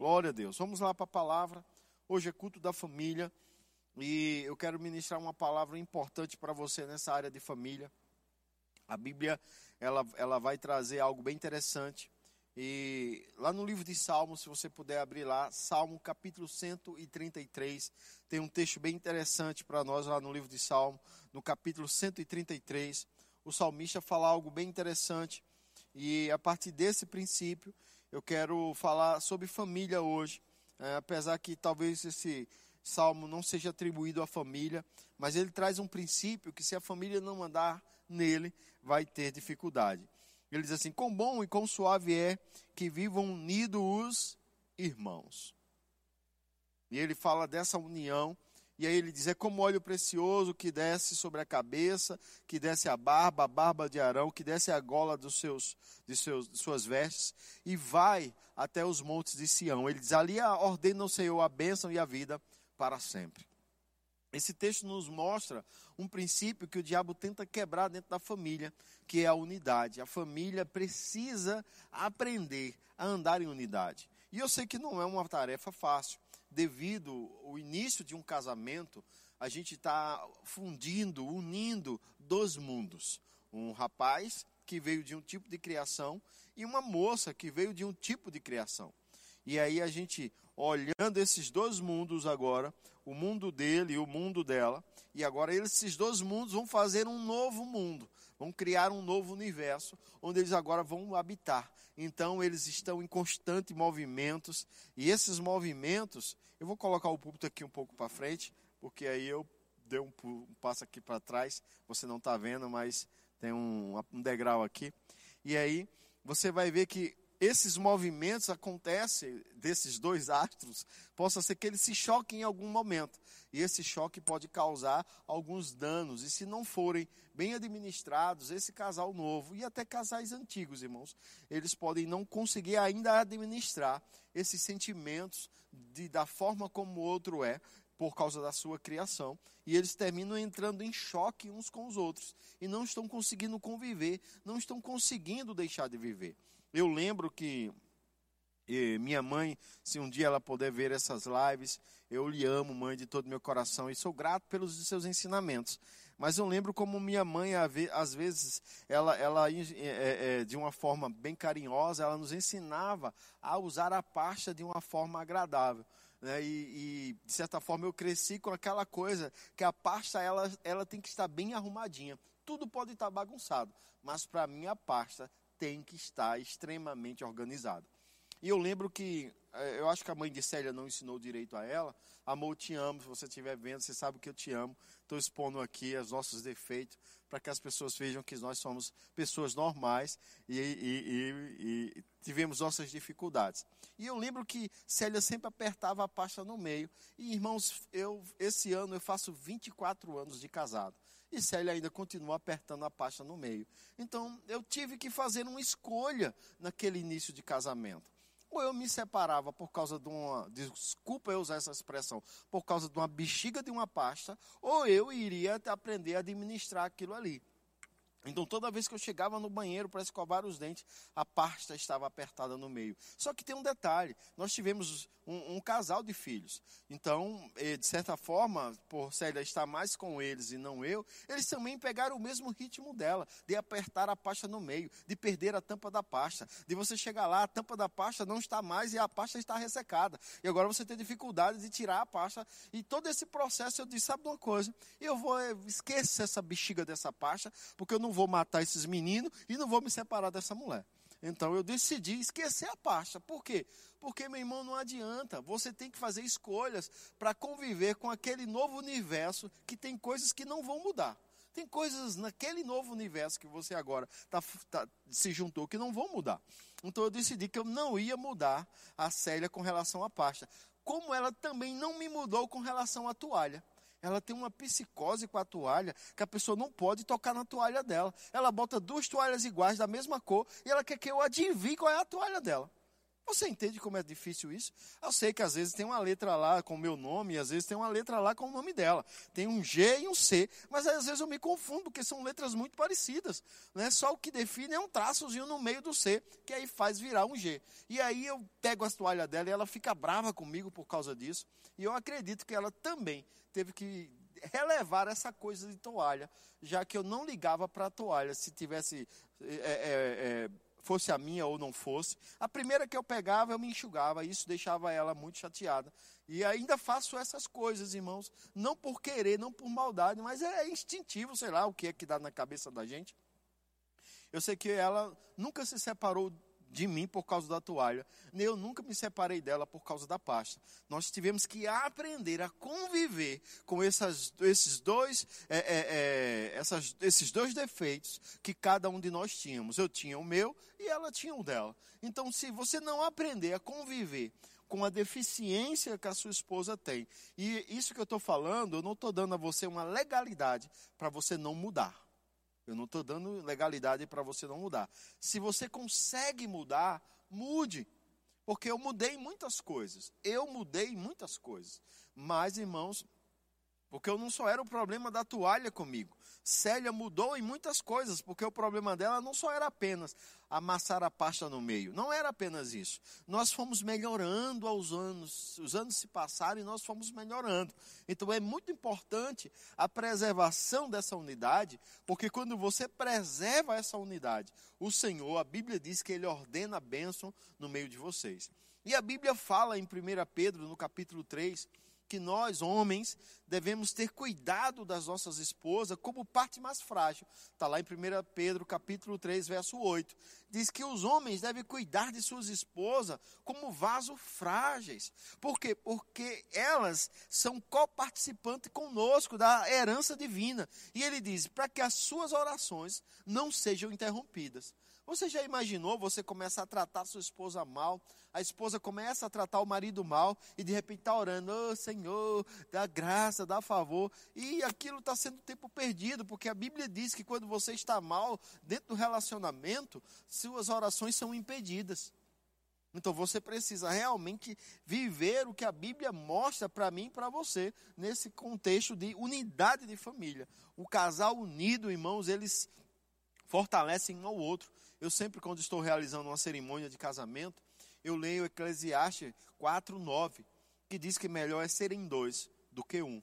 Glória a Deus. Vamos lá para a palavra. Hoje é culto da família e eu quero ministrar uma palavra importante para você nessa área de família. A Bíblia ela, ela vai trazer algo bem interessante. E lá no livro de Salmos, se você puder abrir lá, Salmo capítulo 133, tem um texto bem interessante para nós lá no livro de Salmo, no capítulo 133. O salmista fala algo bem interessante. E a partir desse princípio, eu quero falar sobre família hoje, é, apesar que talvez esse salmo não seja atribuído à família, mas ele traz um princípio que se a família não andar nele, vai ter dificuldade. Ele diz assim: Quão bom e quão suave é que vivam unidos os irmãos. E ele fala dessa união e aí ele diz: é como óleo precioso que desce sobre a cabeça, que desce a barba, a barba de Arão, que desce a gola dos seus, de, seus, de suas vestes, e vai até os montes de Sião. Ele diz: ali ordena o Senhor a bênção e a vida para sempre. Esse texto nos mostra um princípio que o diabo tenta quebrar dentro da família, que é a unidade. A família precisa aprender a andar em unidade. E eu sei que não é uma tarefa fácil devido ao início de um casamento, a gente está fundindo, unindo dois mundos. Um rapaz que veio de um tipo de criação e uma moça que veio de um tipo de criação. E aí a gente, olhando esses dois mundos agora, o mundo dele e o mundo dela, e agora esses dois mundos vão fazer um novo mundo, vão criar um novo universo, onde eles agora vão habitar. Então eles estão em constante movimentos, e esses movimentos, eu vou colocar o púlpito aqui um pouco para frente, porque aí eu dei um, um passo aqui para trás, você não está vendo, mas tem um, um degrau aqui. E aí você vai ver que esses movimentos acontecem desses dois astros, possa ser que eles se choquem em algum momento. E esse choque pode causar alguns danos. E se não forem bem administrados, esse casal novo e até casais antigos, irmãos, eles podem não conseguir ainda administrar esses sentimentos de, da forma como o outro é, por causa da sua criação, e eles terminam entrando em choque uns com os outros e não estão conseguindo conviver, não estão conseguindo deixar de viver. Eu lembro que minha mãe, se um dia ela puder ver essas lives, eu lhe amo, mãe, de todo meu coração, e sou grato pelos seus ensinamentos. Mas eu lembro como minha mãe, às vezes, ela, ela é, é, de uma forma bem carinhosa, ela nos ensinava a usar a pasta de uma forma agradável. Né? E, e, de certa forma, eu cresci com aquela coisa que a pasta ela, ela tem que estar bem arrumadinha. Tudo pode estar bagunçado, mas para mim a pasta tem que estar extremamente organizado. E eu lembro que, eh, eu acho que a mãe de Célia não ensinou direito a ela. Amor, te amo. Se você estiver vendo, você sabe que eu te amo. Estou expondo aqui os nossos defeitos para que as pessoas vejam que nós somos pessoas normais e, e, e, e, tivemos nossas dificuldades. E eu lembro que Célia sempre apertava a pasta no meio. E irmãos, eu esse ano eu faço 24 anos de casado. E Célia ainda continua apertando a pasta no meio. Então eu tive que fazer uma escolha naquele início de casamento ou eu me separava por causa de uma, desculpa eu usar essa expressão, por causa de uma bexiga de uma pasta, ou eu iria aprender a administrar aquilo ali. Então, toda vez que eu chegava no banheiro para escovar os dentes, a pasta estava apertada no meio. Só que tem um detalhe: nós tivemos um, um casal de filhos. Então, eh, de certa forma, por Célia estar mais com eles e não eu, eles também pegaram o mesmo ritmo dela, de apertar a pasta no meio, de perder a tampa da pasta, de você chegar lá, a tampa da pasta não está mais e a pasta está ressecada. E agora você tem dificuldade de tirar a pasta. E todo esse processo, eu disse: sabe de uma coisa? Eu vou eh, esquecer essa bexiga dessa pasta, porque eu não não vou matar esses meninos e não vou me separar dessa mulher. Então eu decidi esquecer a pasta. Por quê? Porque, meu irmão, não adianta. Você tem que fazer escolhas para conviver com aquele novo universo que tem coisas que não vão mudar. Tem coisas naquele novo universo que você agora tá, tá, se juntou que não vão mudar. Então eu decidi que eu não ia mudar a Célia com relação à pasta. Como ela também não me mudou com relação à toalha ela tem uma psicose com a toalha, que a pessoa não pode tocar na toalha dela. Ela bota duas toalhas iguais, da mesma cor, e ela quer que eu adivinhe qual é a toalha dela. Você entende como é difícil isso? Eu sei que às vezes tem uma letra lá com o meu nome, e às vezes tem uma letra lá com o nome dela. Tem um G e um C, mas às vezes eu me confundo, porque são letras muito parecidas. Né? Só o que define é um traçozinho no meio do C, que aí faz virar um G. E aí eu pego a toalha dela e ela fica brava comigo por causa disso. E eu acredito que ela também teve que relevar essa coisa de toalha, já que eu não ligava para a toalha se tivesse. É, é, é, fosse a minha ou não fosse. A primeira que eu pegava, eu me enxugava, isso deixava ela muito chateada. E ainda faço essas coisas, irmãos, não por querer, não por maldade, mas é instintivo, sei lá o que é que dá na cabeça da gente. Eu sei que ela nunca se separou de mim por causa da toalha, nem eu nunca me separei dela por causa da pasta. Nós tivemos que aprender a conviver com essas, esses, dois, é, é, é, essas, esses dois defeitos que cada um de nós tínhamos. Eu tinha o meu e ela tinha o dela. Então, se você não aprender a conviver com a deficiência que a sua esposa tem, e isso que eu estou falando, eu não estou dando a você uma legalidade para você não mudar. Eu não estou dando legalidade para você não mudar. Se você consegue mudar, mude. Porque eu mudei muitas coisas. Eu mudei muitas coisas. Mas, irmãos, porque eu não só era o problema da toalha comigo. Célia mudou em muitas coisas, porque o problema dela não só era apenas amassar a pasta no meio. Não era apenas isso. Nós fomos melhorando aos anos. Os anos se passaram e nós fomos melhorando. Então é muito importante a preservação dessa unidade, porque quando você preserva essa unidade, o Senhor, a Bíblia diz que ele ordena a bênção no meio de vocês. E a Bíblia fala em 1 Pedro, no capítulo 3, que nós, homens, devemos ter cuidado das nossas esposas como parte mais frágil. Está lá em 1 Pedro capítulo 3, verso 8. Diz que os homens devem cuidar de suas esposas como vasos frágeis. Por quê? Porque elas são coparticipantes conosco da herança divina. E ele diz, para que as suas orações não sejam interrompidas. Você já imaginou você começa a tratar sua esposa mal, a esposa começa a tratar o marido mal e de repente está orando, oh Senhor, dá graça, dá favor, e aquilo está sendo tempo perdido, porque a Bíblia diz que quando você está mal dentro do relacionamento, suas orações são impedidas. Então você precisa realmente viver o que a Bíblia mostra para mim e para você nesse contexto de unidade de família. O casal unido, irmãos, eles fortalecem um ao outro. Eu sempre, quando estou realizando uma cerimônia de casamento, eu leio Eclesiastes 4:9, que diz que melhor é serem dois do que um.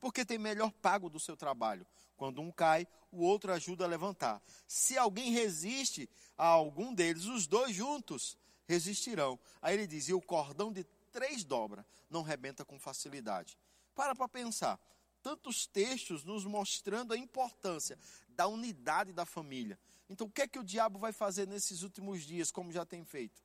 Porque tem melhor pago do seu trabalho. Quando um cai, o outro ajuda a levantar. Se alguém resiste a algum deles, os dois juntos resistirão. Aí ele diz: e o cordão de três dobra não rebenta com facilidade. Para para pensar. Tantos textos nos mostrando a importância da unidade da família. Então, o que é que o diabo vai fazer nesses últimos dias, como já tem feito?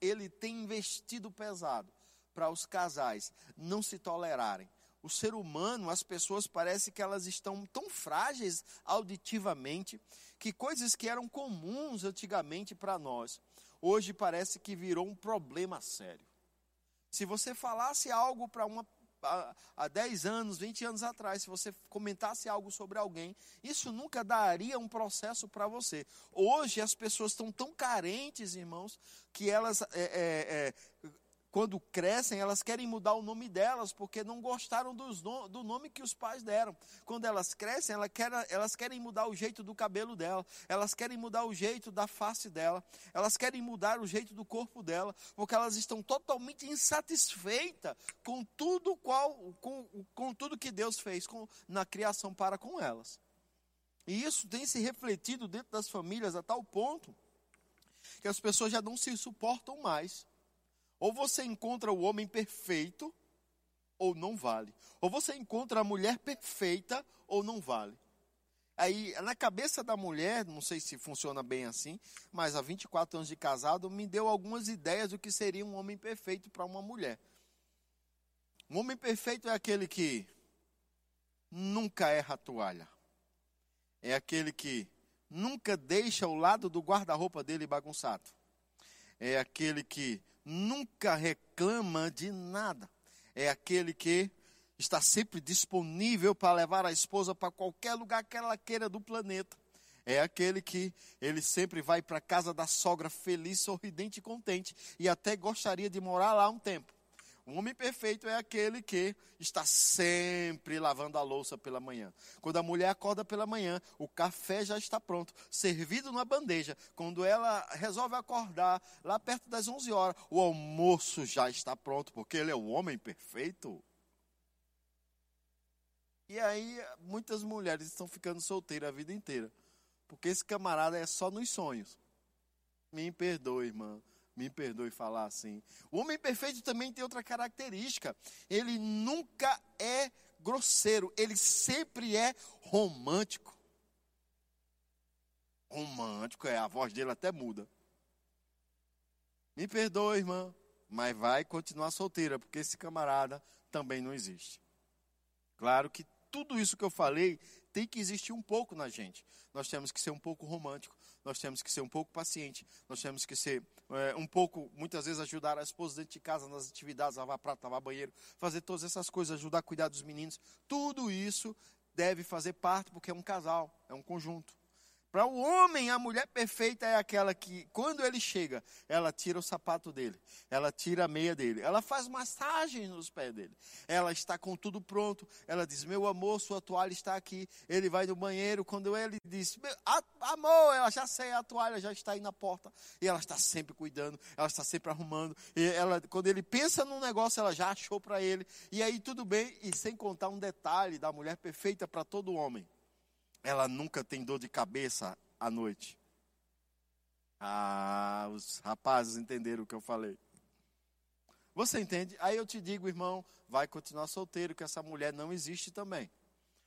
Ele tem investido pesado para os casais não se tolerarem. O ser humano, as pessoas parece que elas estão tão frágeis auditivamente que coisas que eram comuns antigamente para nós, hoje parece que virou um problema sério. Se você falasse algo para uma há 10 anos, 20 anos atrás, se você comentasse algo sobre alguém, isso nunca daria um processo para você. Hoje as pessoas estão tão carentes, irmãos, que elas é, é, é, quando crescem, elas querem mudar o nome delas, porque não gostaram no, do nome que os pais deram. Quando elas crescem, elas querem, elas querem mudar o jeito do cabelo dela, elas querem mudar o jeito da face dela, elas querem mudar o jeito do corpo dela, porque elas estão totalmente insatisfeitas com tudo qual, com, com tudo que Deus fez com, na criação para com elas. E isso tem se refletido dentro das famílias a tal ponto que as pessoas já não se suportam mais. Ou você encontra o homem perfeito, ou não vale. Ou você encontra a mulher perfeita, ou não vale. Aí, na cabeça da mulher, não sei se funciona bem assim, mas há 24 anos de casado, me deu algumas ideias do que seria um homem perfeito para uma mulher. Um homem perfeito é aquele que nunca erra a toalha. É aquele que nunca deixa o lado do guarda-roupa dele bagunçado. É aquele que nunca reclama de nada. É aquele que está sempre disponível para levar a esposa para qualquer lugar que ela queira do planeta. É aquele que ele sempre vai para a casa da sogra feliz, sorridente e contente e até gostaria de morar lá um tempo. O homem perfeito é aquele que está sempre lavando a louça pela manhã. Quando a mulher acorda pela manhã, o café já está pronto, servido numa bandeja. Quando ela resolve acordar, lá perto das 11 horas, o almoço já está pronto, porque ele é o homem perfeito. E aí, muitas mulheres estão ficando solteiras a vida inteira. Porque esse camarada é só nos sonhos. Me perdoe, irmã. Me perdoe falar assim. O homem perfeito também tem outra característica. Ele nunca é grosseiro, ele sempre é romântico. Romântico, é, a voz dele até muda. Me perdoe, irmã, mas vai continuar solteira, porque esse camarada também não existe. Claro que tudo isso que eu falei tem que existir um pouco na gente. Nós temos que ser um pouco romântico, nós temos que ser um pouco paciente, nós temos que ser é, um pouco, muitas vezes, ajudar a esposa dentro de casa nas atividades, lavar prato, lavar banheiro, fazer todas essas coisas, ajudar a cuidar dos meninos. Tudo isso deve fazer parte, porque é um casal, é um conjunto. Para o homem, a mulher perfeita é aquela que, quando ele chega, ela tira o sapato dele, ela tira a meia dele, ela faz massagem nos pés dele, ela está com tudo pronto, ela diz: Meu amor, sua toalha está aqui. Ele vai no banheiro, quando ele diz: Amor, ela já sei, a toalha já está aí na porta, e ela está sempre cuidando, ela está sempre arrumando, e ela, quando ele pensa num negócio, ela já achou para ele, e aí tudo bem, e sem contar um detalhe da mulher perfeita para todo homem ela nunca tem dor de cabeça à noite. Ah, os rapazes entenderam o que eu falei. Você entende? Aí eu te digo, irmão, vai continuar solteiro, que essa mulher não existe também.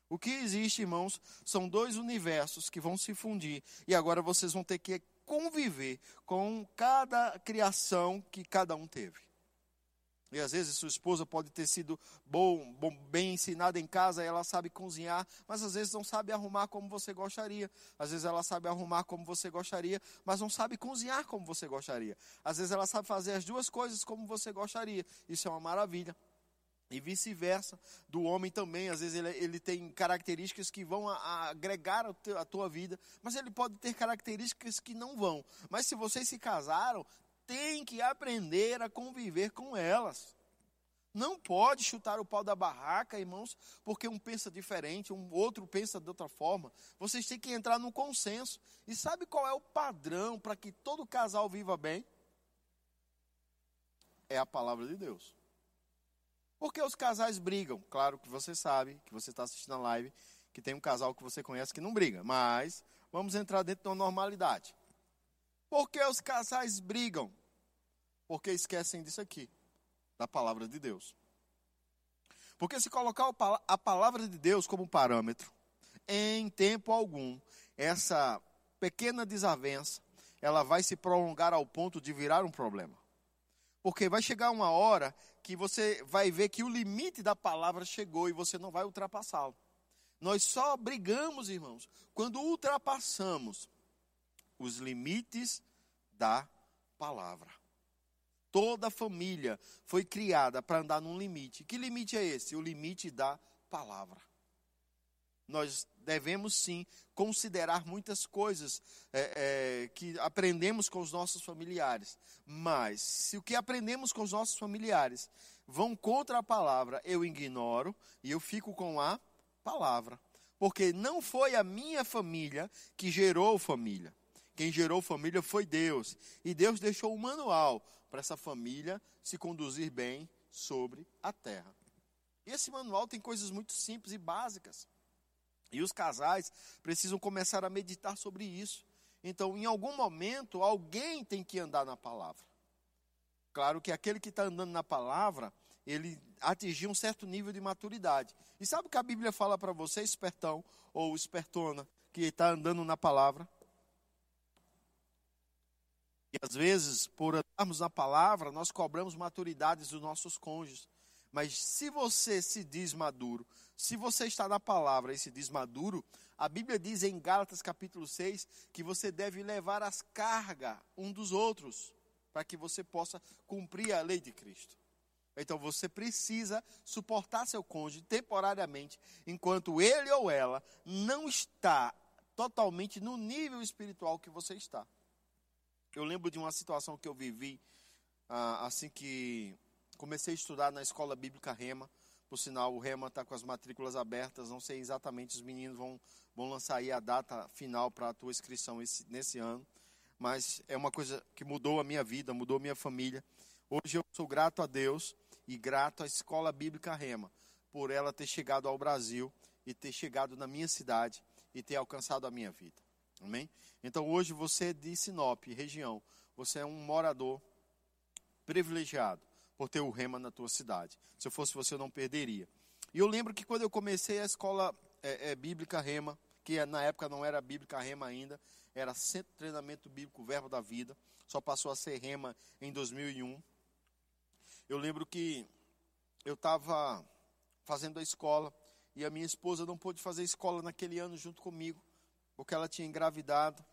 O que existe, irmãos, são dois universos que vão se fundir e agora vocês vão ter que conviver com cada criação que cada um teve. E às vezes sua esposa pode ter sido bom, bom, bem ensinada em casa, ela sabe cozinhar, mas às vezes não sabe arrumar como você gostaria. Às vezes ela sabe arrumar como você gostaria, mas não sabe cozinhar como você gostaria. Às vezes ela sabe fazer as duas coisas como você gostaria. Isso é uma maravilha. E vice-versa, do homem também, às vezes ele, ele tem características que vão a, a agregar a, a tua vida, mas ele pode ter características que não vão. Mas se vocês se casaram, tem que aprender a conviver com elas. Não pode chutar o pau da barraca, irmãos, porque um pensa diferente, um outro pensa de outra forma. Vocês têm que entrar num consenso. E sabe qual é o padrão para que todo casal viva bem? É a palavra de Deus. Porque os casais brigam. Claro que você sabe, que você está assistindo a live, que tem um casal que você conhece que não briga. Mas vamos entrar dentro da normalidade. Por que os casais brigam? Porque esquecem disso aqui, da palavra de Deus. Porque se colocar a palavra de Deus como parâmetro, em tempo algum, essa pequena desavença, ela vai se prolongar ao ponto de virar um problema. Porque vai chegar uma hora que você vai ver que o limite da palavra chegou e você não vai ultrapassá-lo. Nós só brigamos, irmãos, quando ultrapassamos os limites da palavra. Toda família foi criada para andar num limite. Que limite é esse? O limite da palavra. Nós devemos sim considerar muitas coisas é, é, que aprendemos com os nossos familiares. Mas, se o que aprendemos com os nossos familiares vão contra a palavra, eu ignoro e eu fico com a palavra. Porque não foi a minha família que gerou família. Quem gerou família foi Deus. E Deus deixou um manual para essa família se conduzir bem sobre a terra. E esse manual tem coisas muito simples e básicas. E os casais precisam começar a meditar sobre isso. Então, em algum momento, alguém tem que andar na palavra. Claro que aquele que está andando na palavra, ele atingiu um certo nível de maturidade. E sabe o que a Bíblia fala para você, espertão ou espertona, que está andando na palavra? E às vezes, por andarmos na palavra, nós cobramos maturidades dos nossos cônjuges. Mas se você se diz maduro, se você está na palavra e se diz maduro, a Bíblia diz em Gálatas capítulo 6 que você deve levar as cargas um dos outros, para que você possa cumprir a lei de Cristo. Então você precisa suportar seu cônjuge temporariamente, enquanto ele ou ela não está totalmente no nível espiritual que você está. Eu lembro de uma situação que eu vivi ah, assim que comecei a estudar na escola bíblica Rema. Por sinal, o Rema está com as matrículas abertas. Não sei exatamente, os meninos vão, vão lançar aí a data final para a tua inscrição esse, nesse ano. Mas é uma coisa que mudou a minha vida, mudou a minha família. Hoje eu sou grato a Deus e grato à escola bíblica Rema por ela ter chegado ao Brasil e ter chegado na minha cidade e ter alcançado a minha vida. Amém? Então hoje você é de Sinop, região, você é um morador privilegiado por ter o Rema na tua cidade. Se eu fosse você, eu não perderia. E eu lembro que quando eu comecei a escola é, é, bíblica Rema, que na época não era bíblica Rema ainda, era Centro de Treinamento Bíblico Verbo da Vida, só passou a ser Rema em 2001. Eu lembro que eu estava fazendo a escola e a minha esposa não pôde fazer escola naquele ano junto comigo, porque ela tinha engravidado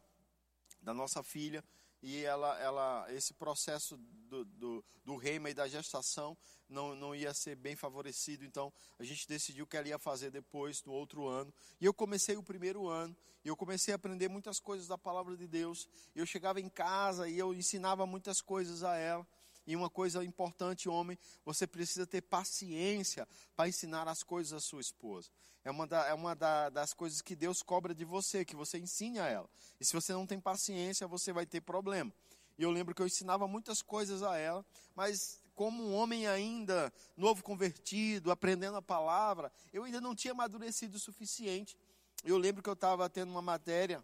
da nossa filha e ela, ela, esse processo do, do, do reima e da gestação não, não ia ser bem favorecido, então a gente decidiu que ela ia fazer depois, no outro ano. E eu comecei o primeiro ano, e eu comecei a aprender muitas coisas da palavra de Deus. Eu chegava em casa e eu ensinava muitas coisas a ela. E uma coisa importante, homem, você precisa ter paciência para ensinar as coisas à sua esposa. É uma, da, é uma da, das coisas que Deus cobra de você, que você ensine a ela. E se você não tem paciência, você vai ter problema. E eu lembro que eu ensinava muitas coisas a ela, mas como um homem ainda novo convertido, aprendendo a palavra, eu ainda não tinha amadurecido o suficiente. Eu lembro que eu estava tendo uma matéria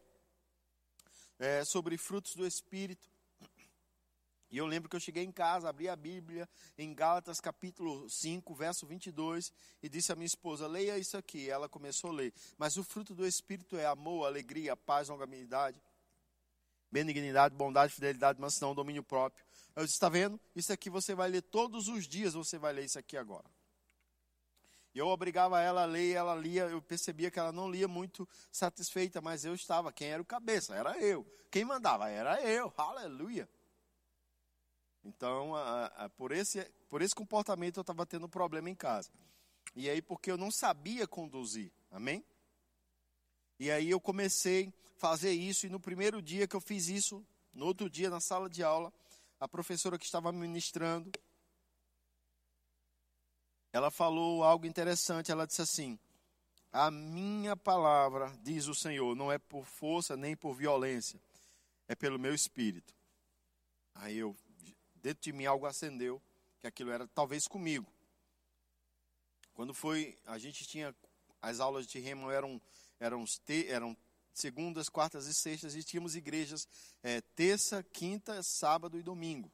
é, sobre frutos do Espírito. E eu lembro que eu cheguei em casa, abri a Bíblia em Gálatas capítulo 5, verso 22, e disse à minha esposa: leia isso aqui. Ela começou a ler. Mas o fruto do Espírito é amor, alegria, paz, longanimidade, benignidade, bondade, fidelidade, mansidão, domínio próprio. Eu disse: está vendo? Isso aqui você vai ler todos os dias, você vai ler isso aqui agora. E eu obrigava ela a ler, ela lia, eu percebia que ela não lia muito satisfeita, mas eu estava. Quem era o cabeça? Era eu. Quem mandava? Era eu. Aleluia. Então, a, a, por, esse, por esse comportamento eu estava tendo problema em casa. E aí, porque eu não sabia conduzir. Amém? E aí eu comecei a fazer isso, e no primeiro dia que eu fiz isso, no outro dia, na sala de aula, a professora que estava ministrando, ela falou algo interessante. Ela disse assim: A minha palavra, diz o Senhor, não é por força nem por violência, é pelo meu espírito. Aí eu dentro de mim algo acendeu, que aquilo era talvez comigo. Quando foi, a gente tinha as aulas de remo eram eram eram segundas, quartas e sextas e tínhamos igrejas é, terça, quinta, sábado e domingo.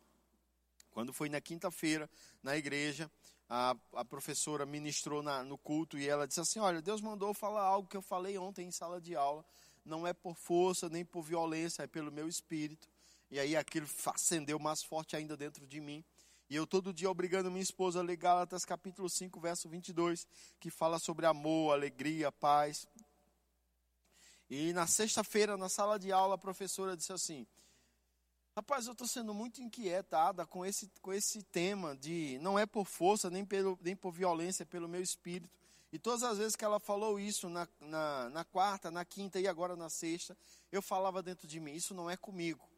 Quando foi na quinta-feira na igreja, a, a professora ministrou na, no culto e ela disse assim: Olha, Deus mandou falar algo que eu falei ontem em sala de aula. Não é por força nem por violência, é pelo meu espírito. E aí aquilo acendeu mais forte ainda dentro de mim. E eu todo dia obrigando minha esposa a ler Gálatas capítulo 5, verso 22, que fala sobre amor, alegria, paz. E na sexta-feira, na sala de aula, a professora disse assim: Rapaz, eu estou sendo muito inquietada com esse, com esse tema de não é por força, nem, pelo, nem por violência, é pelo meu espírito. E todas as vezes que ela falou isso, na, na, na quarta, na quinta e agora na sexta, eu falava dentro de mim: Isso não é comigo.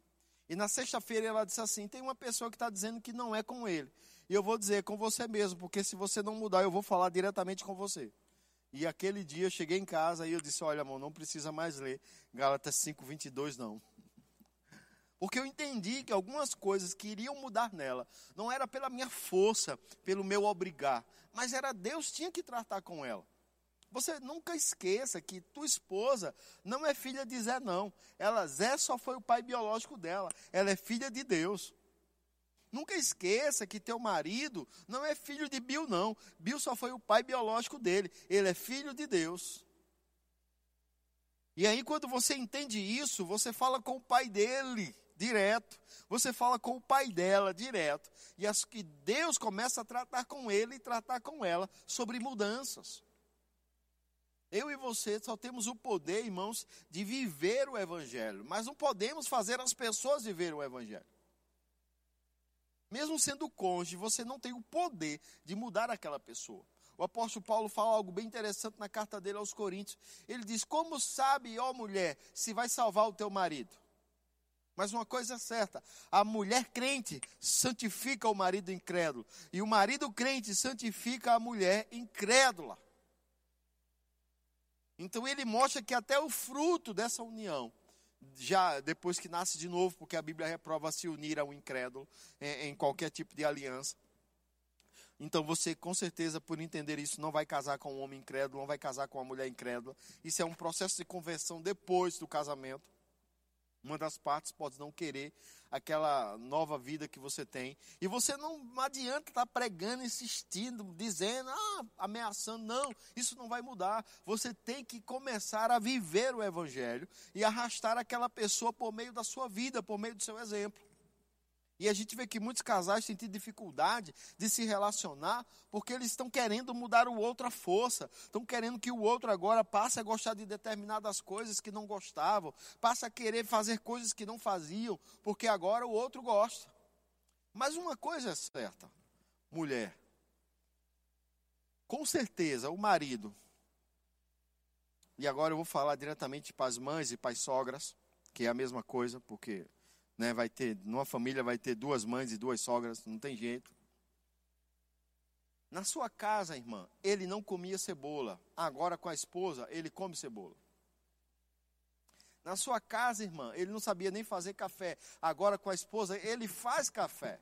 E na sexta-feira ela disse assim: tem uma pessoa que está dizendo que não é com ele. E eu vou dizer, é com você mesmo, porque se você não mudar, eu vou falar diretamente com você. E aquele dia eu cheguei em casa e eu disse: Olha, amor, não precisa mais ler Gálatas 5, 22, não. Porque eu entendi que algumas coisas que iriam mudar nela não era pela minha força, pelo meu obrigar, mas era Deus tinha que tratar com ela. Você nunca esqueça que tua esposa não é filha de Zé, não. Ela, Zé só foi o pai biológico dela. Ela é filha de Deus. Nunca esqueça que teu marido não é filho de Bill, não. Bill só foi o pai biológico dele. Ele é filho de Deus. E aí, quando você entende isso, você fala com o pai dele direto. Você fala com o pai dela direto. E as que Deus começa a tratar com ele e tratar com ela sobre mudanças. Eu e você só temos o poder, irmãos, de viver o Evangelho, mas não podemos fazer as pessoas viver o Evangelho. Mesmo sendo cônjuge, você não tem o poder de mudar aquela pessoa. O apóstolo Paulo fala algo bem interessante na carta dele aos Coríntios. Ele diz: Como sabe, ó mulher, se vai salvar o teu marido? Mas uma coisa é certa: a mulher crente santifica o marido incrédulo, e o marido crente santifica a mulher incrédula. Então ele mostra que até o fruto dessa união, já depois que nasce de novo, porque a Bíblia reprova se unir ao incrédulo em, em qualquer tipo de aliança, então você, com certeza, por entender isso, não vai casar com um homem incrédulo, não vai casar com uma mulher incrédula. Isso é um processo de conversão depois do casamento. Uma das partes pode não querer aquela nova vida que você tem. E você não, adianta estar pregando, insistindo, dizendo, ah, ameaçando. Não, isso não vai mudar. Você tem que começar a viver o Evangelho e arrastar aquela pessoa por meio da sua vida, por meio do seu exemplo. E a gente vê que muitos casais têm tido dificuldade de se relacionar porque eles estão querendo mudar o outro à força. Estão querendo que o outro agora passe a gostar de determinadas coisas que não gostavam, passe a querer fazer coisas que não faziam, porque agora o outro gosta. Mas uma coisa é certa, mulher. Com certeza o marido. E agora eu vou falar diretamente para as mães e para as sogras, que é a mesma coisa, porque né, vai ter, numa família vai ter duas mães e duas sogras, não tem jeito. Na sua casa, irmã, ele não comia cebola. Agora com a esposa, ele come cebola. Na sua casa, irmã, ele não sabia nem fazer café. Agora com a esposa, ele faz café.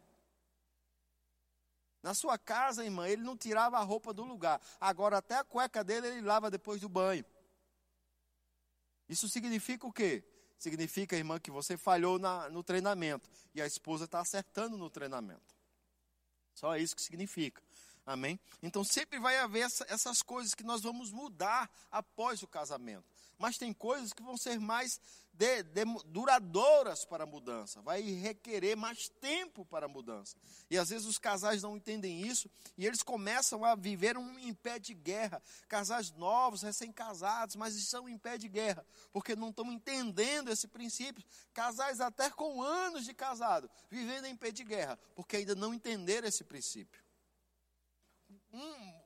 Na sua casa, irmã, ele não tirava a roupa do lugar. Agora até a cueca dele ele lava depois do banho. Isso significa o quê? Significa, irmã, que você falhou na, no treinamento e a esposa está acertando no treinamento. Só isso que significa. Amém? Então sempre vai haver essa, essas coisas que nós vamos mudar após o casamento. Mas tem coisas que vão ser mais de, de, duradouras para a mudança, vai requerer mais tempo para a mudança. E às vezes os casais não entendem isso e eles começam a viver um em pé de guerra. Casais novos, recém-casados, mas estão em pé de guerra, porque não estão entendendo esse princípio. Casais até com anos de casado, vivendo em pé de guerra, porque ainda não entenderam esse princípio. Um,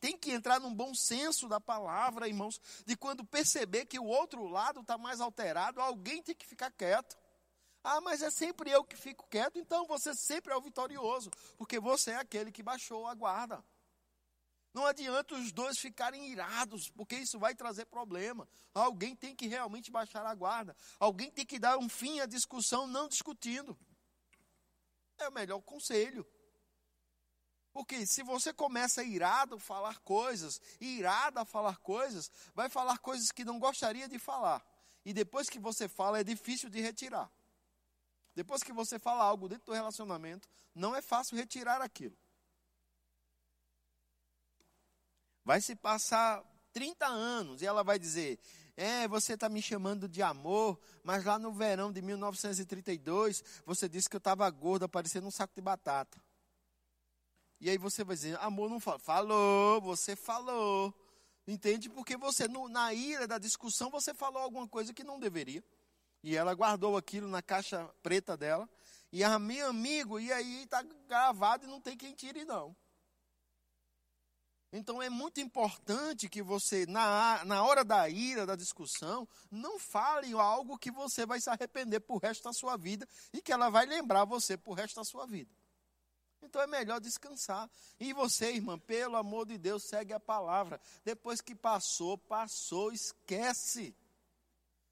tem que entrar num bom senso da palavra, irmãos, de quando perceber que o outro lado está mais alterado, alguém tem que ficar quieto. Ah, mas é sempre eu que fico quieto, então você sempre é o vitorioso, porque você é aquele que baixou a guarda. Não adianta os dois ficarem irados, porque isso vai trazer problema. Alguém tem que realmente baixar a guarda. Alguém tem que dar um fim à discussão não discutindo. É o melhor conselho. Porque se você começa irado a falar coisas, irada a falar coisas, vai falar coisas que não gostaria de falar. E depois que você fala, é difícil de retirar. Depois que você fala algo dentro do relacionamento, não é fácil retirar aquilo. Vai se passar 30 anos e ela vai dizer: É, você está me chamando de amor, mas lá no verão de 1932 você disse que eu estava gorda, parecendo um saco de batata. E aí você vai dizer, amor não fala. Falou, você falou. Entende? Porque você, no, na ira da discussão, você falou alguma coisa que não deveria. E ela guardou aquilo na caixa preta dela. E a meu amigo, e aí está gravado e não tem quem tire, não. Então é muito importante que você, na, na hora da ira, da discussão, não fale algo que você vai se arrepender por resto da sua vida e que ela vai lembrar você por resto da sua vida. Então é melhor descansar. E você, irmã, pelo amor de Deus, segue a palavra. Depois que passou, passou, esquece.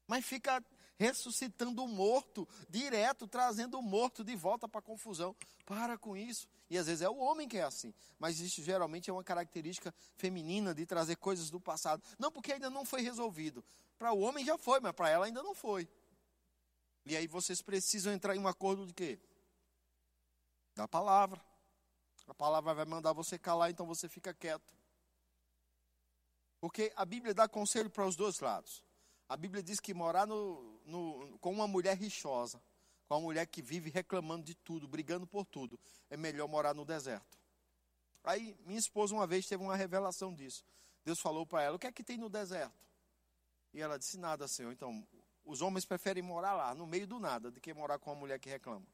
Mas fica ressuscitando o morto, direto, trazendo o morto de volta para a confusão. Para com isso. E às vezes é o homem que é assim. Mas isso geralmente é uma característica feminina de trazer coisas do passado. Não porque ainda não foi resolvido. Para o homem já foi, mas para ela ainda não foi. E aí vocês precisam entrar em um acordo de quê? Da palavra. A palavra vai mandar você calar, então você fica quieto. Porque a Bíblia dá conselho para os dois lados. A Bíblia diz que morar no, no, com uma mulher rixosa, com uma mulher que vive reclamando de tudo, brigando por tudo, é melhor morar no deserto. Aí, minha esposa uma vez teve uma revelação disso. Deus falou para ela: O que é que tem no deserto? E ela disse: Nada, Senhor. Então, os homens preferem morar lá, no meio do nada, do que morar com uma mulher que reclama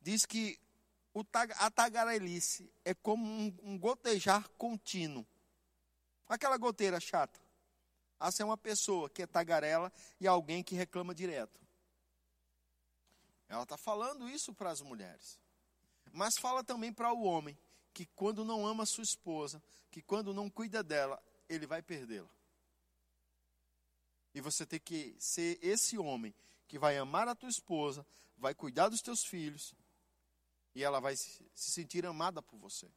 diz que a tagarelice é como um, gotejar contínuo. Aquela goteira chata. Essa é uma pessoa que é tagarela e alguém que reclama direto. Ela está falando isso para as mulheres. Mas fala também para o homem que quando não ama sua esposa, que quando não cuida dela, ele vai perdê-la. E você tem que ser esse homem que vai amar a tua esposa, vai cuidar dos teus filhos, e ela vai se sentir amada por você.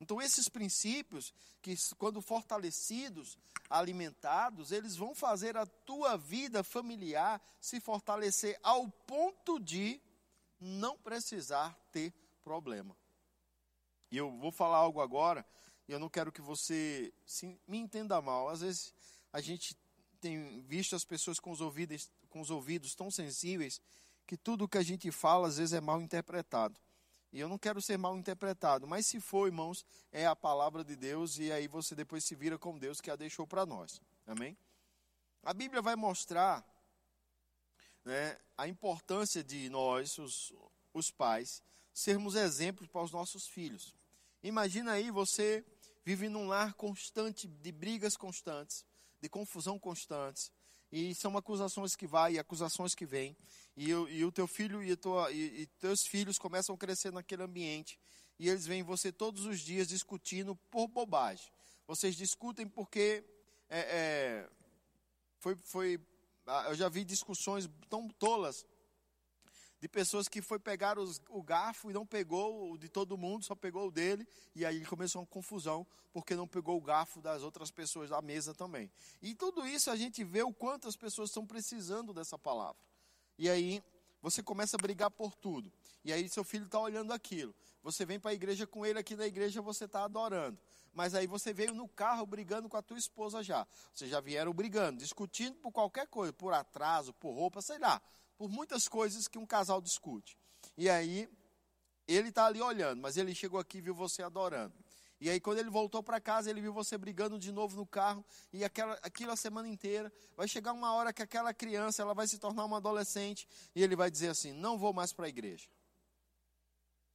Então, esses princípios, que quando fortalecidos, alimentados, eles vão fazer a tua vida familiar se fortalecer ao ponto de não precisar ter problema. E eu vou falar algo agora, e eu não quero que você se, me entenda mal. Às vezes a gente tem visto as pessoas com os ouvidos, com os ouvidos tão sensíveis que tudo que a gente fala às vezes é mal interpretado. E eu não quero ser mal interpretado, mas se for, irmãos, é a palavra de Deus e aí você depois se vira com Deus que a deixou para nós. Amém? A Bíblia vai mostrar né, a importância de nós, os, os pais, sermos exemplos para os nossos filhos. Imagina aí você vive num lar constante de brigas constantes, de confusão constantes, e são acusações que vai e acusações que vêm. E, e, o teu filho e, tua, e, e, teus filhos começam a crescer naquele ambiente. E eles veem você todos os dias discutindo por bobagem. Vocês discutem porque é, é, foi, foi, ah, eu já vi discussões tão tolas de pessoas que foi pegar os, o garfo e não pegou o de todo mundo, só pegou o dele, e aí começou uma confusão, porque não pegou o garfo das outras pessoas da mesa também. E tudo isso a gente vê o quanto as pessoas estão precisando dessa palavra. E aí você começa a brigar por tudo. E aí seu filho está olhando aquilo. Você vem para a igreja com ele, aqui na igreja você está adorando. Mas aí você veio no carro brigando com a tua esposa já. Vocês já vieram brigando, discutindo por qualquer coisa, por atraso, por roupa, sei lá por muitas coisas que um casal discute. E aí, ele está ali olhando, mas ele chegou aqui e viu você adorando. E aí, quando ele voltou para casa, ele viu você brigando de novo no carro, e aquela, aquilo a semana inteira. Vai chegar uma hora que aquela criança ela vai se tornar uma adolescente, e ele vai dizer assim: Não vou mais para a igreja.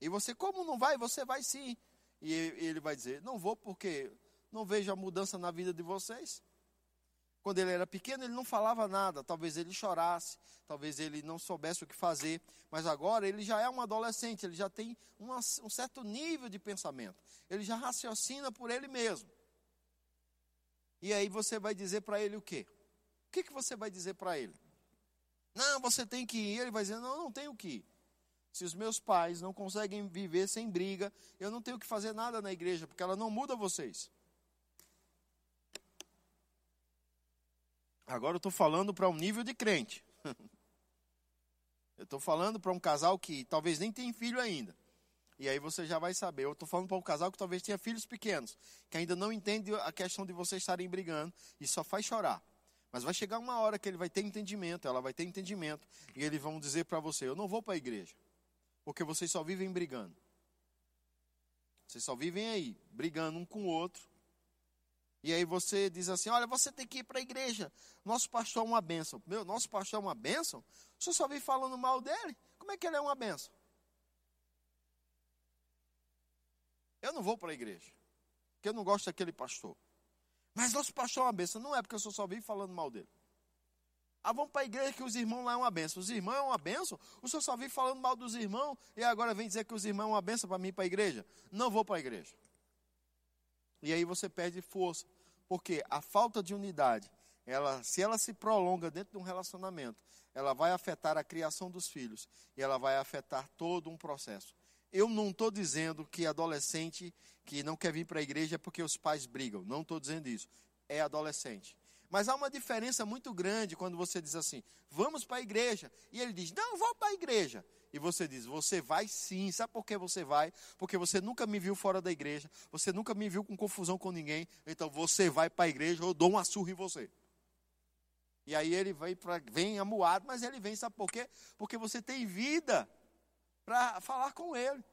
E você, como não vai? Você vai sim. E ele vai dizer: Não vou porque não vejo a mudança na vida de vocês. Quando ele era pequeno, ele não falava nada, talvez ele chorasse, talvez ele não soubesse o que fazer, mas agora ele já é um adolescente, ele já tem uma, um certo nível de pensamento, ele já raciocina por ele mesmo. E aí você vai dizer para ele o quê? O que, que você vai dizer para ele? Não, você tem que ir. Ele vai dizer: Não, não tenho que ir. Se os meus pais não conseguem viver sem briga, eu não tenho que fazer nada na igreja, porque ela não muda vocês. Agora eu estou falando para um nível de crente. eu estou falando para um casal que talvez nem tem filho ainda. E aí você já vai saber. Eu estou falando para um casal que talvez tenha filhos pequenos, que ainda não entende a questão de vocês estarem brigando e só faz chorar. Mas vai chegar uma hora que ele vai ter entendimento, ela vai ter entendimento, e eles vão dizer para você: Eu não vou para a igreja, porque vocês só vivem brigando. Vocês só vivem aí, brigando um com o outro, e aí você diz assim: olha, você tem que ir para a igreja. Nosso pastor é uma bênção. Meu, nosso pastor é uma bênção? O senhor só vem falando mal dele? Como é que ele é uma bênção? Eu não vou para a igreja, porque eu não gosto daquele pastor. Mas nosso pastor é uma bênção. Não é porque eu só vim falando mal dele. Ah, vamos para a igreja que os irmãos lá é uma bênção. Os irmãos é uma bênção? O senhor só vem falando mal dos irmãos e agora vem dizer que os irmãos é uma bênção para mim ir para a igreja? Não vou para a igreja. E aí você perde força. Porque a falta de unidade, ela, se ela se prolonga dentro de um relacionamento, ela vai afetar a criação dos filhos e ela vai afetar todo um processo. Eu não estou dizendo que adolescente que não quer vir para a igreja é porque os pais brigam. Não estou dizendo isso. É adolescente. Mas há uma diferença muito grande quando você diz assim: vamos para a igreja. E ele diz: não, vou para a igreja. E você diz: Você vai sim. Sabe por que você vai? Porque você nunca me viu fora da igreja. Você nunca me viu com confusão com ninguém. Então você vai para a igreja, eu dou uma surra em você. E aí ele vem, pra, vem amuado, mas ele vem, sabe por quê? Porque você tem vida para falar com ele.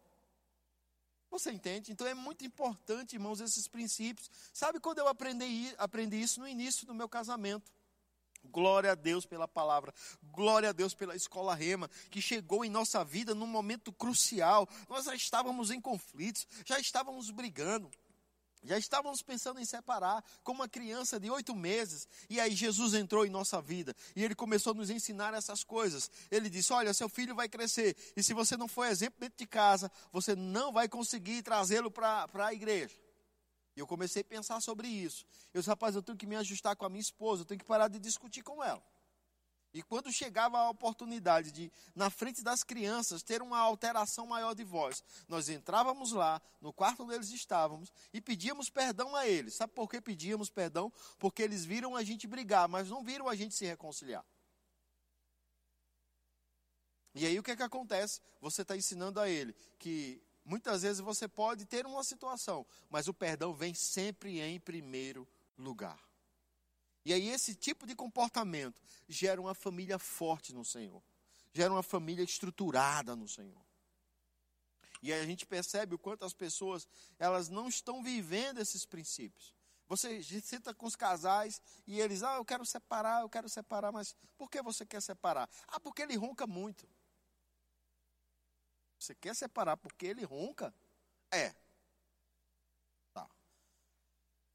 Você entende? Então é muito importante, irmãos, esses princípios. Sabe quando eu aprendi, aprendi isso no início do meu casamento? Glória a Deus pela palavra, glória a Deus pela escola rema, que chegou em nossa vida num momento crucial. Nós já estávamos em conflitos, já estávamos brigando, já estávamos pensando em separar, como uma criança de oito meses. E aí Jesus entrou em nossa vida e ele começou a nos ensinar essas coisas. Ele disse: Olha, seu filho vai crescer, e se você não for exemplo dentro de casa, você não vai conseguir trazê-lo para a igreja. Eu comecei a pensar sobre isso. Eu disse, rapaz, eu tenho que me ajustar com a minha esposa, eu tenho que parar de discutir com ela. E quando chegava a oportunidade de, na frente das crianças, ter uma alteração maior de voz, nós entrávamos lá, no quarto onde eles estávamos, e pedíamos perdão a eles. Sabe por que pedíamos perdão? Porque eles viram a gente brigar, mas não viram a gente se reconciliar. E aí o que, é que acontece? Você está ensinando a ele que Muitas vezes você pode ter uma situação, mas o perdão vem sempre em primeiro lugar. E aí esse tipo de comportamento gera uma família forte no Senhor. Gera uma família estruturada no Senhor. E aí a gente percebe o quanto as pessoas, elas não estão vivendo esses princípios. Você senta com os casais e eles, ah, eu quero separar, eu quero separar, mas por que você quer separar? Ah, porque ele ronca muito. Você quer separar porque ele ronca? É. Tá.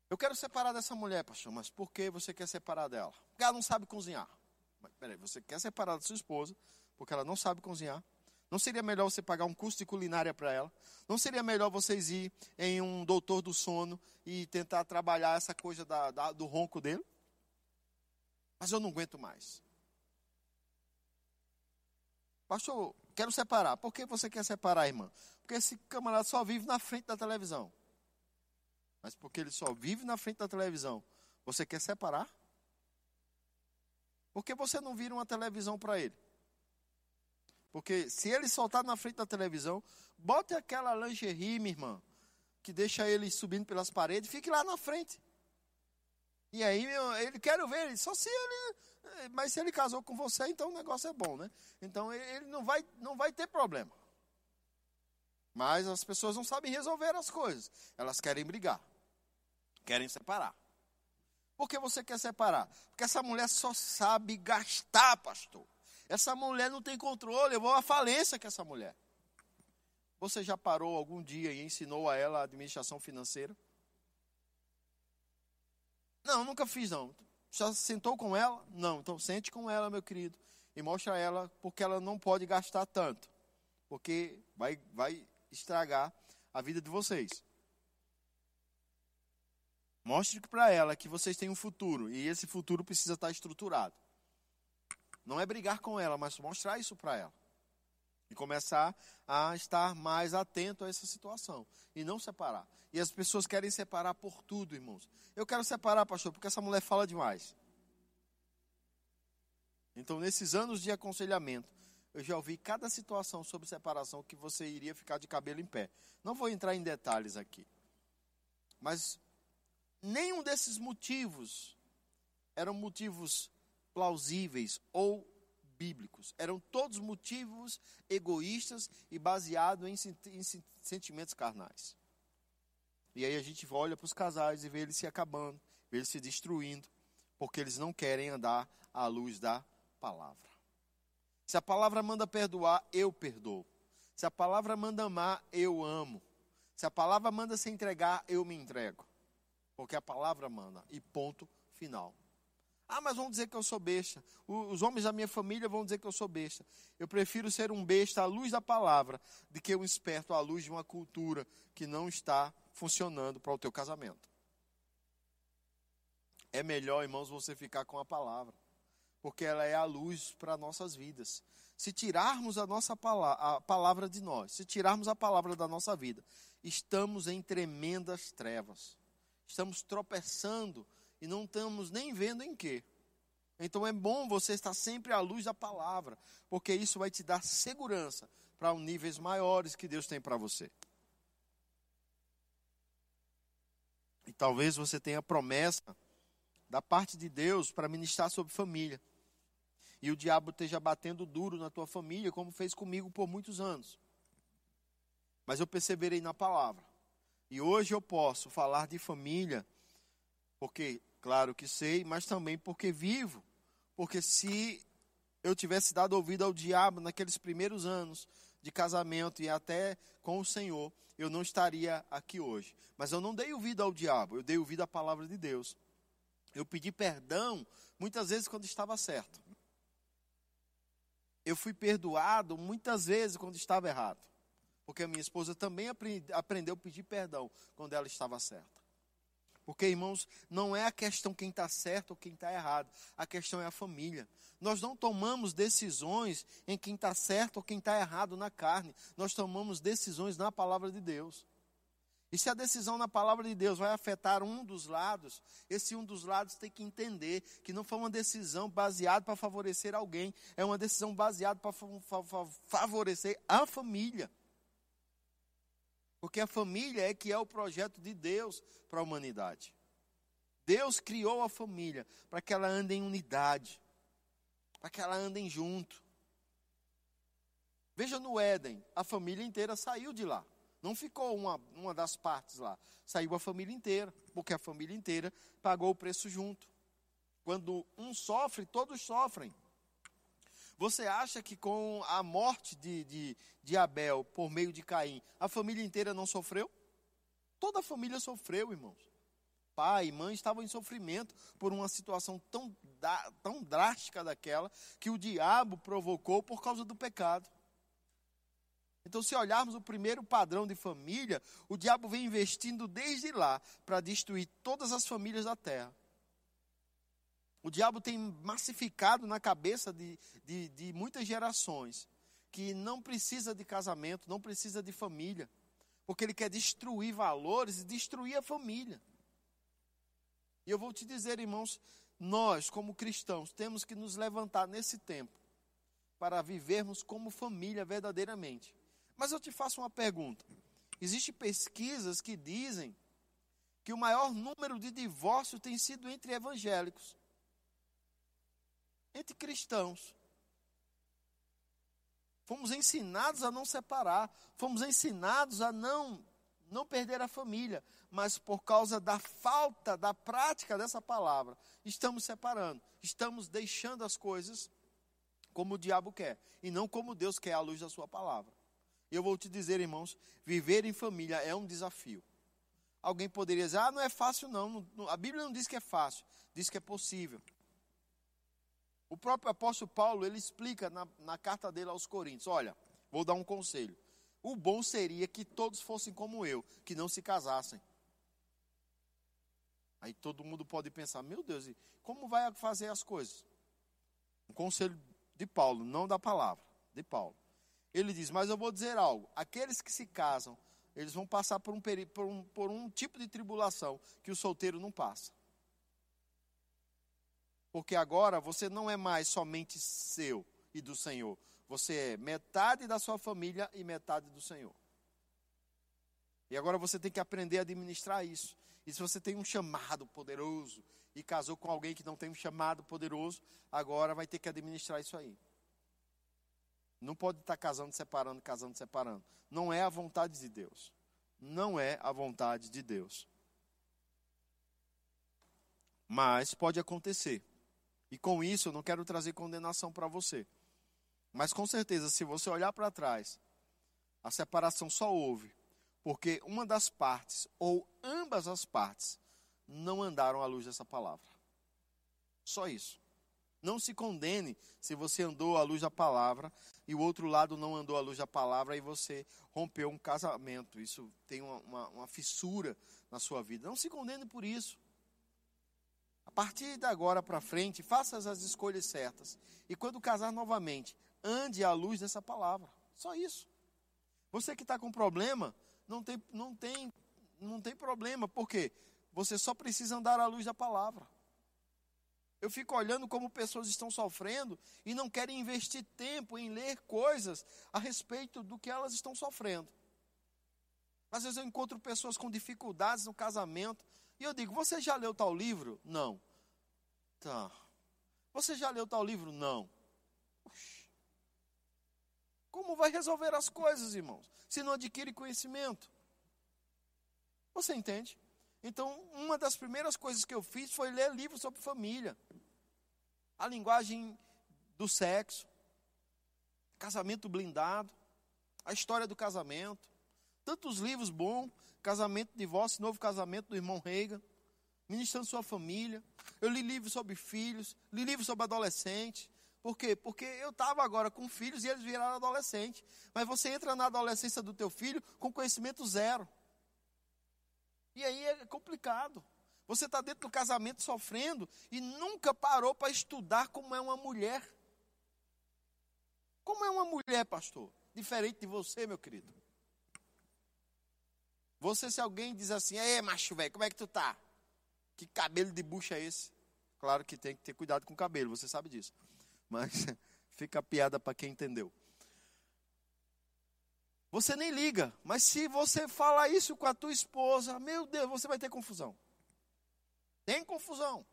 Eu quero separar dessa mulher, pastor, mas por que você quer separar dela? Porque ela não sabe cozinhar. Mas, peraí, você quer separar da sua esposa porque ela não sabe cozinhar? Não seria melhor você pagar um curso de culinária para ela? Não seria melhor vocês ir em um doutor do sono e tentar trabalhar essa coisa da, da, do ronco dele? Mas eu não aguento mais. Pastor, quero separar. Por que você quer separar, irmã? Porque esse camarada só vive na frente da televisão. Mas porque ele só vive na frente da televisão, você quer separar? Por que você não vira uma televisão para ele? Porque se ele soltar na frente da televisão, bote aquela lingerie, minha irmã, que deixa ele subindo pelas paredes, fique lá na frente. E aí, ele quero ver só se ele mas se ele casou com você, então o negócio é bom, né? Então ele não vai, não vai ter problema. Mas as pessoas não sabem resolver as coisas. Elas querem brigar. Querem separar. Por que você quer separar? Porque essa mulher só sabe gastar, pastor. Essa mulher não tem controle. Eu vou à falência com essa mulher. Você já parou algum dia e ensinou a ela a administração financeira? Não, nunca fiz não. Já sentou com ela? Não. Então sente com ela, meu querido, e mostra a ela porque ela não pode gastar tanto, porque vai, vai estragar a vida de vocês. Mostre para ela que vocês têm um futuro e esse futuro precisa estar estruturado. Não é brigar com ela, mas mostrar isso para ela. E começar a estar mais atento a essa situação. E não separar. E as pessoas querem separar por tudo, irmãos. Eu quero separar, pastor, porque essa mulher fala demais. Então, nesses anos de aconselhamento, eu já ouvi cada situação sobre separação que você iria ficar de cabelo em pé. Não vou entrar em detalhes aqui. Mas nenhum desses motivos eram motivos plausíveis ou bíblicos. Eram todos motivos egoístas e baseados em, sentimentos carnais. E aí a gente olha para os casais e vê eles se acabando, vê eles se destruindo, porque eles não querem andar à luz da palavra. Se a palavra manda perdoar, eu perdoo. Se a palavra manda amar, eu amo. Se a palavra manda se entregar, eu me entrego. Porque a palavra manda. E ponto final. Ah, mas vão dizer que eu sou besta. Os homens da minha família vão dizer que eu sou besta. Eu prefiro ser um besta à luz da palavra do que um esperto à luz de uma cultura que não está funcionando para o teu casamento. É melhor, irmãos, você ficar com a palavra, porque ela é a luz para nossas vidas. Se tirarmos a nossa palavra, a palavra de nós, se tirarmos a palavra da nossa vida, estamos em tremendas trevas. Estamos tropeçando e não estamos nem vendo em quê. Então é bom você estar sempre à luz da palavra, porque isso vai te dar segurança para níveis maiores que Deus tem para você. E talvez você tenha promessa da parte de Deus para ministrar sobre família. E o diabo esteja batendo duro na tua família, como fez comigo por muitos anos. Mas eu perseverei na palavra. E hoje eu posso falar de família, porque, claro que sei, mas também porque vivo Porque se eu tivesse dado ouvido ao diabo naqueles primeiros anos de casamento e até com o Senhor, eu não estaria aqui hoje. Mas eu não dei ouvido ao diabo, eu dei ouvido à palavra de Deus. Eu pedi perdão muitas vezes quando estava certo. Eu fui perdoado muitas vezes quando estava errado. Porque a minha esposa também aprendeu a pedir perdão quando ela estava certa. Porque, irmãos, não é a questão quem está certo ou quem está errado. A questão é a família. Nós não tomamos decisões em quem está certo ou quem está errado na carne. Nós tomamos decisões na palavra de Deus. E se a decisão na palavra de Deus vai afetar um dos lados, esse um dos lados tem que entender que não foi uma decisão baseada para favorecer alguém, é uma decisão baseada para favorecer a família. Porque a família é que é o projeto de Deus para a humanidade. Deus criou a família para que ela ande em unidade, para que ela andem junto. Veja no Éden, a família inteira saiu de lá. Não ficou uma, uma das partes lá. Saiu a família inteira, porque a família inteira pagou o preço junto. Quando um sofre, todos sofrem. Você acha que com a morte de, de, de Abel por meio de Caim, a família inteira não sofreu? Toda a família sofreu, irmãos. Pai e mãe estavam em sofrimento por uma situação tão, tão drástica daquela que o diabo provocou por causa do pecado. Então, se olharmos o primeiro padrão de família, o diabo vem investindo desde lá para destruir todas as famílias da terra. O diabo tem massificado na cabeça de, de, de muitas gerações que não precisa de casamento, não precisa de família, porque ele quer destruir valores e destruir a família. E eu vou te dizer, irmãos, nós, como cristãos, temos que nos levantar nesse tempo para vivermos como família verdadeiramente. Mas eu te faço uma pergunta: existem pesquisas que dizem que o maior número de divórcios tem sido entre evangélicos entre cristãos. Fomos ensinados a não separar, fomos ensinados a não não perder a família, mas por causa da falta da prática dessa palavra, estamos separando, estamos deixando as coisas como o diabo quer e não como Deus quer à luz da sua palavra. Eu vou te dizer, irmãos, viver em família é um desafio. Alguém poderia dizer: "Ah, não é fácil não, a Bíblia não diz que é fácil, diz que é possível". O próprio apóstolo Paulo, ele explica na, na carta dele aos Coríntios, olha, vou dar um conselho. O bom seria que todos fossem como eu, que não se casassem. Aí todo mundo pode pensar, meu Deus, como vai fazer as coisas? Um conselho de Paulo, não da palavra, de Paulo. Ele diz, mas eu vou dizer algo, aqueles que se casam, eles vão passar por um, por um, por um tipo de tribulação que o solteiro não passa. Porque agora você não é mais somente seu e do Senhor. Você é metade da sua família e metade do Senhor. E agora você tem que aprender a administrar isso. E se você tem um chamado poderoso e casou com alguém que não tem um chamado poderoso, agora vai ter que administrar isso aí. Não pode estar casando, separando, casando, separando. Não é a vontade de Deus. Não é a vontade de Deus. Mas pode acontecer. E com isso eu não quero trazer condenação para você. Mas com certeza, se você olhar para trás, a separação só houve porque uma das partes, ou ambas as partes, não andaram à luz dessa palavra. Só isso. Não se condene se você andou à luz da palavra e o outro lado não andou à luz da palavra e você rompeu um casamento. Isso tem uma, uma, uma fissura na sua vida. Não se condene por isso. A partir de agora para frente, faça as escolhas certas. E quando casar novamente, ande à luz dessa palavra. Só isso. Você que está com problema, não tem, não, tem, não tem problema. Por quê? Você só precisa andar à luz da palavra. Eu fico olhando como pessoas estão sofrendo e não querem investir tempo em ler coisas a respeito do que elas estão sofrendo. Às vezes eu encontro pessoas com dificuldades no casamento, e eu digo: Você já leu tal livro? Não. Tá. Você já leu tal livro? Não. Como vai resolver as coisas, irmãos, se não adquire conhecimento? Você entende? Então, uma das primeiras coisas que eu fiz foi ler livros sobre família. a linguagem do sexo, casamento blindado, a história do casamento, tantos livros bons, casamento, divórcio, novo casamento do irmão Reagan, ministrando sua família. Eu li livros sobre filhos, li livros sobre adolescentes. Por quê? Porque eu estava agora com filhos e eles viraram adolescentes. Mas você entra na adolescência do teu filho com conhecimento zero. E aí é complicado. Você está dentro do casamento sofrendo e nunca parou para estudar como é uma mulher. Como é uma mulher, pastor? Diferente de você, meu querido. Você, se alguém diz assim, é macho velho, como é que tu tá? Que cabelo de bucha é esse? Claro que tem que ter cuidado com o cabelo, você sabe disso. Mas fica a piada para quem entendeu. Você nem liga, mas se você falar isso com a tua esposa, meu Deus, você vai ter confusão. Tem confusão.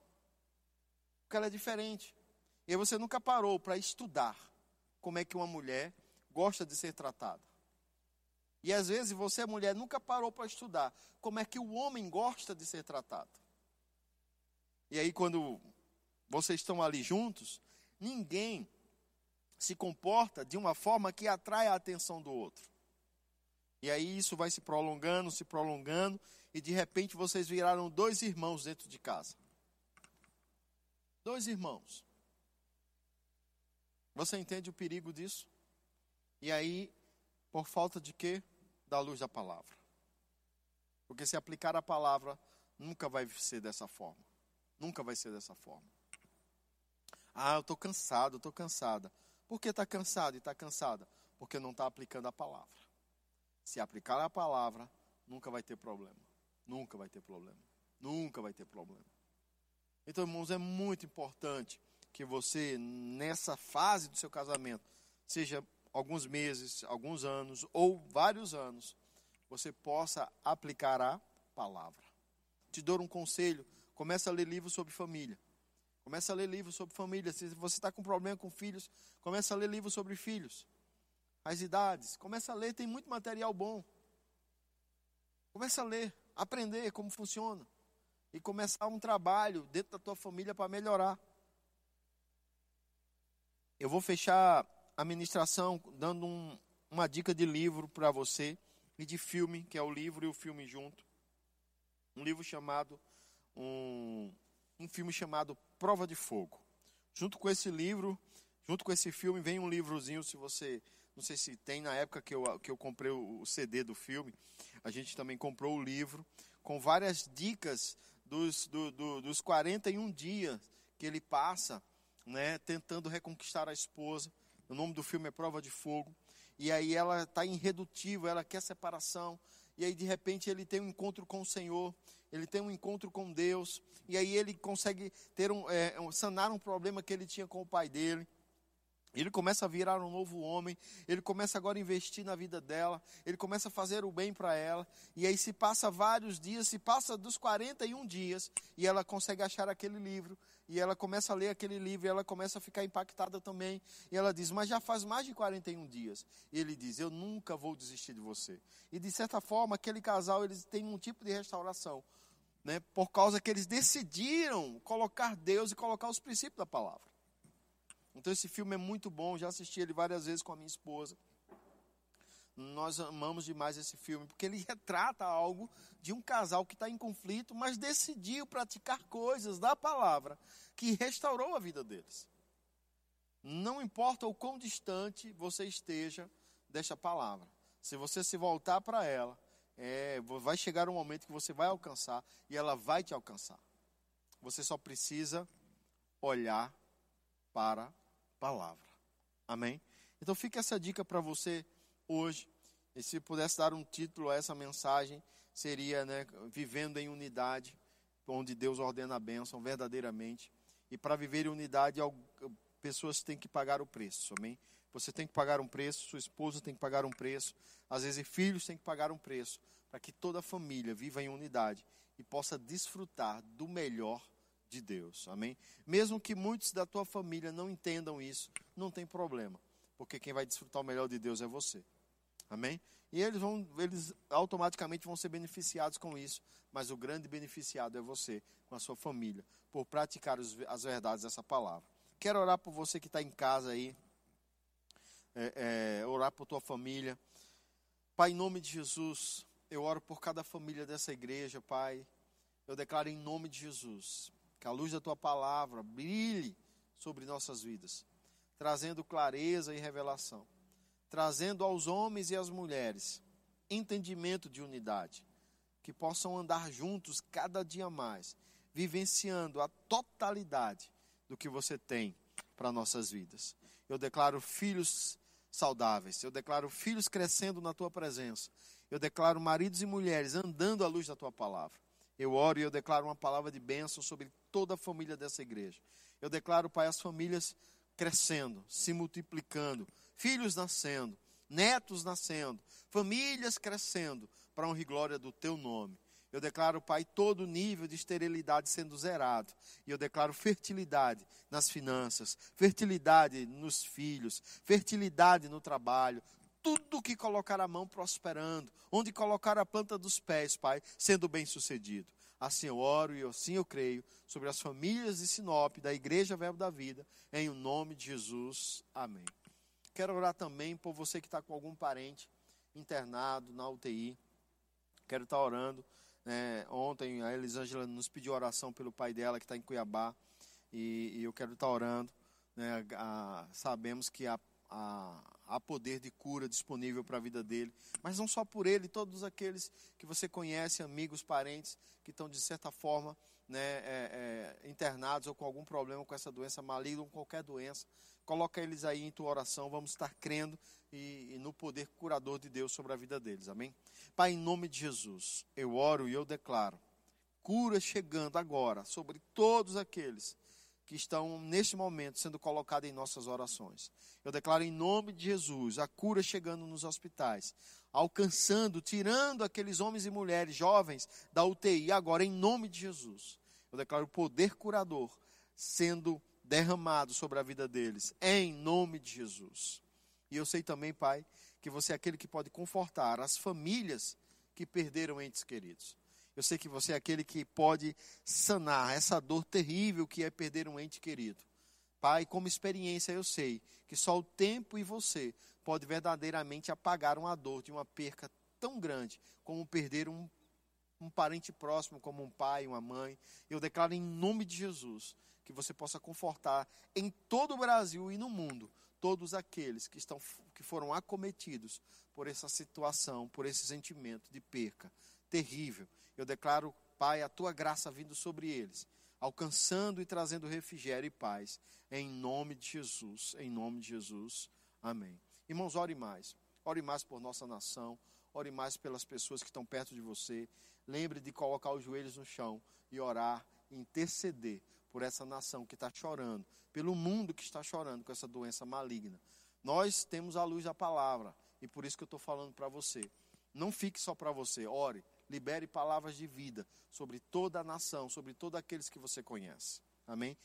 Porque ela é diferente. E você nunca parou para estudar como é que uma mulher gosta de ser tratada. E às vezes você, mulher, nunca parou para estudar como é que o homem gosta de ser tratado. E aí, quando vocês estão ali juntos, ninguém se comporta de uma forma que atrai a atenção do outro. E aí isso vai se prolongando, se prolongando, e de repente vocês viraram dois irmãos dentro de casa. Dois irmãos. Você entende o perigo disso? E aí, por falta de quê? Da luz da palavra. Porque se aplicar a palavra, nunca vai ser dessa forma. Nunca vai ser dessa forma. Ah, eu estou cansado, estou cansada. Por que está cansado e está cansada? Porque não está aplicando a palavra. Se aplicar a palavra, nunca vai ter problema. Nunca vai ter problema. Nunca vai ter problema. Então, irmãos, é muito importante que você, nessa fase do seu casamento, seja alguns meses, alguns anos ou vários anos, você possa aplicar a palavra. Te dou um conselho: comece a ler livros sobre família. Comece a ler livros sobre família. Se você está com problema com filhos, comece a ler livros sobre filhos as idades. Começa a ler, tem muito material bom. Começa a ler, aprender como funciona. E começar um trabalho dentro da tua família para melhorar. Eu vou fechar a ministração dando um, uma dica de livro para você e de filme, que é o livro e o filme junto. Um livro chamado um, um filme chamado Prova de Fogo. Junto com esse livro, junto com esse filme, vem um livrozinho, se você não sei se tem na época que eu, que eu comprei o CD do filme, a gente também comprou o livro com várias dicas dos, do, do, dos 41 dias que ele passa, né, tentando reconquistar a esposa. O nome do filme é Prova de Fogo. E aí ela está irredutível, ela quer separação. E aí de repente ele tem um encontro com o Senhor, ele tem um encontro com Deus. E aí ele consegue ter um, é, sanar um problema que ele tinha com o pai dele. Ele começa a virar um novo homem, ele começa agora a investir na vida dela, ele começa a fazer o bem para ela, e aí se passa vários dias, se passa dos 41 dias, e ela consegue achar aquele livro, e ela começa a ler aquele livro, e ela começa a ficar impactada também, e ela diz, mas já faz mais de 41 dias, e ele diz, eu nunca vou desistir de você. E de certa forma, aquele casal, eles têm um tipo de restauração, né, por causa que eles decidiram colocar Deus e colocar os princípios da palavra. Então esse filme é muito bom, já assisti ele várias vezes com a minha esposa. Nós amamos demais esse filme, porque ele retrata algo de um casal que está em conflito, mas decidiu praticar coisas da palavra que restaurou a vida deles. Não importa o quão distante você esteja desta palavra, se você se voltar para ela, é, vai chegar um momento que você vai alcançar e ela vai te alcançar. Você só precisa olhar para palavra. Amém? Então fica essa dica para você hoje. E se pudesse dar um título a essa mensagem, seria né, Vivendo em Unidade, onde Deus ordena a bênção verdadeiramente. E para viver em unidade, pessoas têm que pagar o preço. Amém? Você tem que pagar um preço, sua esposa tem que pagar um preço, às vezes filhos têm que pagar um preço, para que toda a família viva em unidade e possa desfrutar do melhor de Deus. Amém? Mesmo que muitos da tua família não entendam isso, não tem problema, porque quem vai desfrutar o melhor de Deus é você. Amém? E eles vão, eles automaticamente vão ser beneficiados com isso, mas o grande beneficiado é você, com a sua família, por praticar os, as verdades dessa palavra. Quero orar por você que está em casa aí. É, é, orar por tua família. Pai, em nome de Jesus, eu oro por cada família dessa igreja, Pai. Eu declaro em nome de Jesus que a luz da tua palavra brilhe sobre nossas vidas, trazendo clareza e revelação, trazendo aos homens e às mulheres entendimento de unidade, que possam andar juntos cada dia mais, vivenciando a totalidade do que você tem para nossas vidas. Eu declaro filhos saudáveis, eu declaro filhos crescendo na tua presença, eu declaro maridos e mulheres andando à luz da tua palavra. Eu oro e eu declaro uma palavra de bênção sobre toda a família dessa igreja. Eu declaro, Pai, as famílias crescendo, se multiplicando, filhos nascendo, netos nascendo, famílias crescendo, para honra e glória do teu nome. Eu declaro, Pai, todo nível de esterilidade sendo zerado. E eu declaro fertilidade nas finanças, fertilidade nos filhos, fertilidade no trabalho. Tudo que colocar a mão prosperando, onde colocar a planta dos pés, Pai, sendo bem sucedido. Assim eu oro e assim eu creio sobre as famílias de Sinop, da Igreja Verbo da Vida, em o nome de Jesus. Amém. Quero orar também por você que está com algum parente internado na UTI. Quero estar orando. Né? Ontem a Elisângela nos pediu oração pelo pai dela que está em Cuiabá. E, e, eu quero estar orando. Né? A, sabemos que há, há, há poder de cura disponível para a vida dele. Mas não só por ele, todos aqueles que você conhece, amigos, parentes, que estão de certa forma né, é, é, internados ou com algum problema com essa doença maligna ou qualquer doença. Coloca eles aí em tua oração. Vamos estar crendo e, e, no poder curador de Deus sobre a vida deles. Amém? Pai, em nome de Jesus, eu oro e eu declaro cura chegando agora sobre todos aqueles que estão neste momento sendo colocados em nossas orações. Eu declaro em nome de Jesus a cura chegando nos hospitais, alcançando, tirando aqueles homens e mulheres jovens da UTI agora em nome de Jesus. Eu declaro o poder curador sendo derramado sobre a vida deles em nome de Jesus. E eu sei também, Pai, que você é aquele que pode confortar as famílias que perderam entes queridos. Eu sei que você é aquele que pode sanar essa dor terrível que é perder um ente querido. Pai, como experiência eu sei que só o tempo e você pode verdadeiramente apagar uma dor de uma perca tão grande como perder um, um parente próximo, como um pai, uma mãe. Eu declaro em nome de Jesus que você possa confortar em todo o Brasil e no mundo todos aqueles que, estão, que foram acometidos por essa situação, por esse sentimento de perca terrível. Eu declaro, Pai, a tua graça vindo sobre eles, alcançando e trazendo refrigério e paz, em nome de Jesus, em nome de Jesus. Amém. Irmãos, ore mais. Ore mais por nossa nação, ore mais pelas pessoas que estão perto de você. Lembre de colocar os joelhos no chão e orar, interceder por essa nação que está chorando, pelo mundo que está chorando com essa doença maligna. Nós temos a luz da palavra e por isso que eu estou falando para você. Não fique só para você, ore, libere palavras de vida sobre toda a nação, sobre todos aqueles que você conhece. Amém?